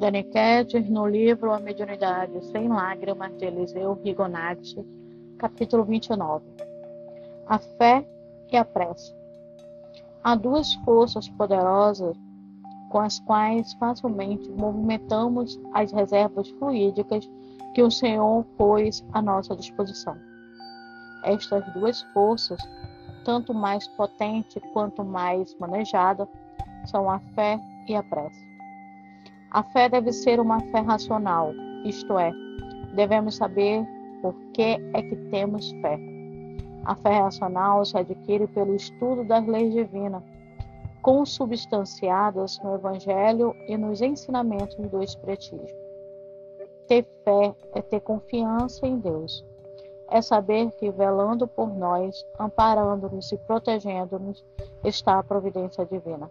Daniquete, no livro A Mediunidade Sem Lágrimas, de Eliseu Rigonati, capítulo 29. A fé e a prece. Há duas forças poderosas com as quais facilmente movimentamos as reservas fluídicas que o Senhor pôs à nossa disposição. Estas duas forças, tanto mais potente quanto mais manejada, são a fé e a prece. A fé deve ser uma fé racional, isto é, devemos saber por que é que temos fé. A fé racional se adquire pelo estudo das leis divinas, consubstanciadas no Evangelho e nos ensinamentos do Espiritismo. Ter fé é ter confiança em Deus. É saber que, velando por nós, amparando-nos e protegendo-nos, está a providência divina.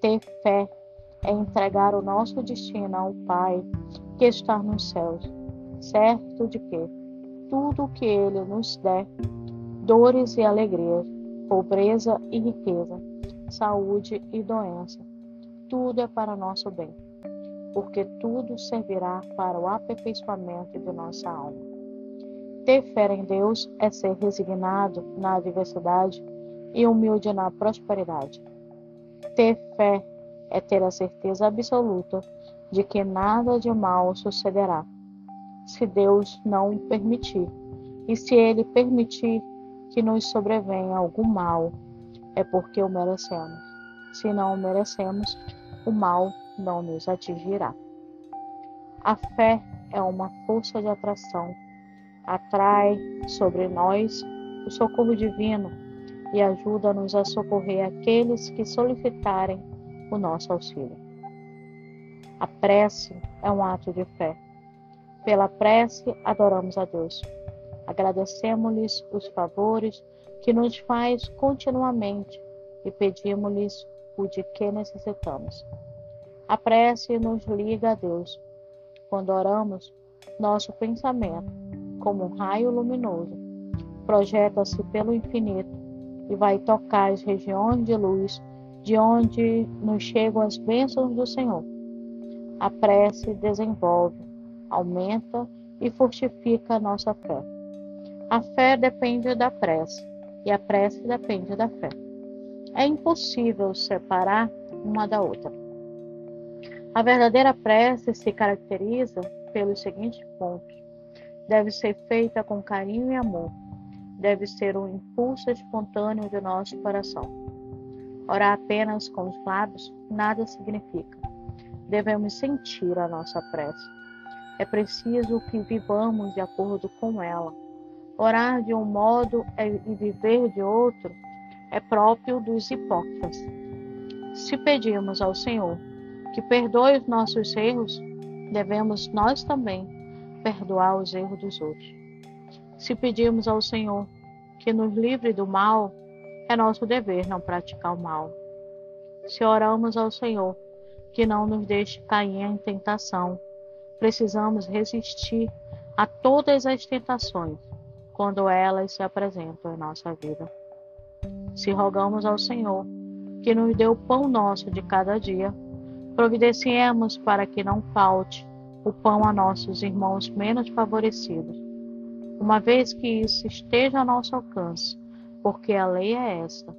Ter fé é entregar o nosso destino ao Pai que está nos céus, certo de que tudo o que Ele nos der, dores e alegrias, pobreza e riqueza, saúde e doença, tudo é para nosso bem, porque tudo servirá para o aperfeiçoamento de nossa alma. Ter fé em Deus é ser resignado na adversidade e humilde na prosperidade. Ter fé é ter a certeza absoluta de que nada de mal sucederá, se Deus não permitir. E se Ele permitir que nos sobrevenha algum mal, é porque o merecemos. Se não o merecemos, o mal não nos atingirá. A fé é uma força de atração, atrai sobre nós o socorro divino e ajuda-nos a socorrer aqueles que solicitarem o nosso auxílio. A prece é um ato de fé. Pela prece, adoramos a Deus. Agradecemos-lhes os favores que nos faz continuamente e pedimos-lhes o de que necessitamos. A prece nos liga a Deus. Quando oramos, nosso pensamento, como um raio luminoso, projeta-se pelo infinito e vai tocar as regiões de luz de onde nos chegam as bênçãos do Senhor. A prece desenvolve, aumenta e fortifica a nossa fé. A fé depende da prece e a prece depende da fé. É impossível separar uma da outra. A verdadeira prece se caracteriza pelos seguintes pontos: deve ser feita com carinho e amor, deve ser um impulso espontâneo de nosso coração Orar apenas com os lábios nada significa. Devemos sentir a nossa prece. É preciso que vivamos de acordo com ela. Orar de um modo e viver de outro é próprio dos hipócritas. Se pedimos ao Senhor que perdoe os nossos erros, devemos nós também perdoar os erros dos outros. Se pedimos ao Senhor que nos livre do mal, é nosso dever não praticar o mal. Se oramos ao Senhor, que não nos deixe cair em tentação, precisamos resistir a todas as tentações quando elas se apresentam em nossa vida. Se rogamos ao Senhor, que nos dê o pão nosso de cada dia, providenciemos para que não falte o pão a nossos irmãos menos favorecidos. Uma vez que isso esteja a nosso alcance, porque a lei é esta: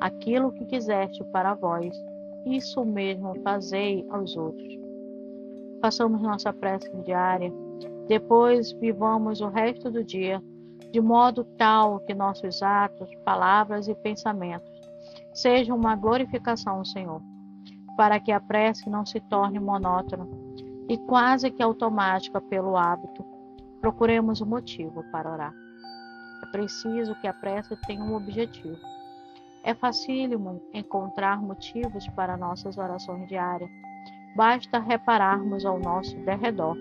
aquilo que quiseste para vós, isso mesmo fazei aos outros. Façamos nossa prece diária, depois vivamos o resto do dia de modo tal que nossos atos, palavras e pensamentos sejam uma glorificação ao Senhor, para que a prece não se torne monótona e quase que automática pelo hábito. Procuremos o motivo para orar. Preciso que a prece tenha um objetivo. É facílimo encontrar motivos para nossas orações diárias. Basta repararmos ao nosso derredor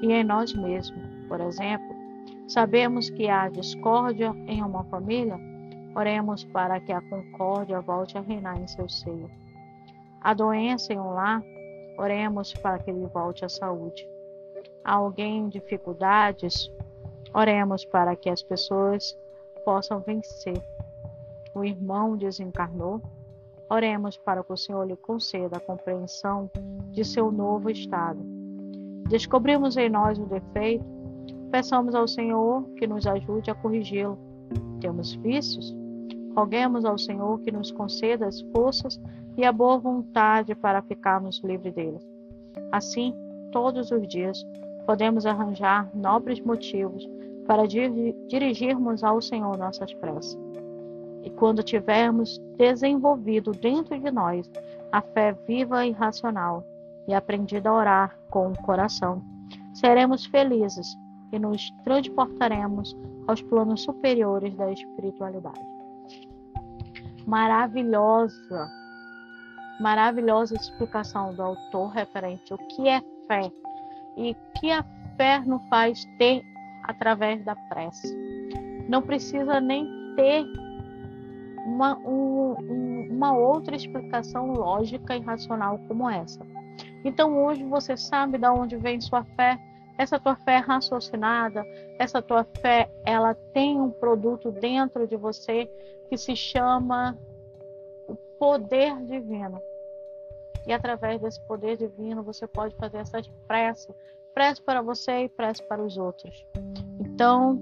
e em nós mesmos. Por exemplo, sabemos que há discórdia em uma família? Oremos para que a concórdia volte a reinar em seu seio. Há doença em um lar? Oremos para que ele volte à saúde. Há alguém em dificuldades? Oremos para que as pessoas possam vencer. O irmão desencarnou. Oremos para que o Senhor lhe conceda a compreensão de seu novo estado. Descobrimos em nós o defeito, peçamos ao Senhor que nos ajude a corrigi-lo. Temos vícios? Roguemos ao Senhor que nos conceda as forças e a boa vontade para ficarmos livres deles. Assim, todos os dias, podemos arranjar nobres motivos para dirigirmos ao Senhor nossas preces. E quando tivermos desenvolvido dentro de nós a fé viva e racional e aprendido a orar com o coração, seremos felizes e nos transportaremos aos planos superiores da espiritualidade. Maravilhosa, maravilhosa explicação do autor referente ao que é fé e que a fé nos faz ter através da prece. Não precisa nem ter uma, um, uma outra explicação lógica e racional como essa. Então hoje você sabe de onde vem sua fé. Essa tua fé é raciocinada, essa tua fé, ela tem um produto dentro de você que se chama o poder divino. E através desse poder divino você pode fazer essas preces, prece para você e prece para os outros. Então,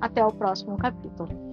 até o próximo capítulo.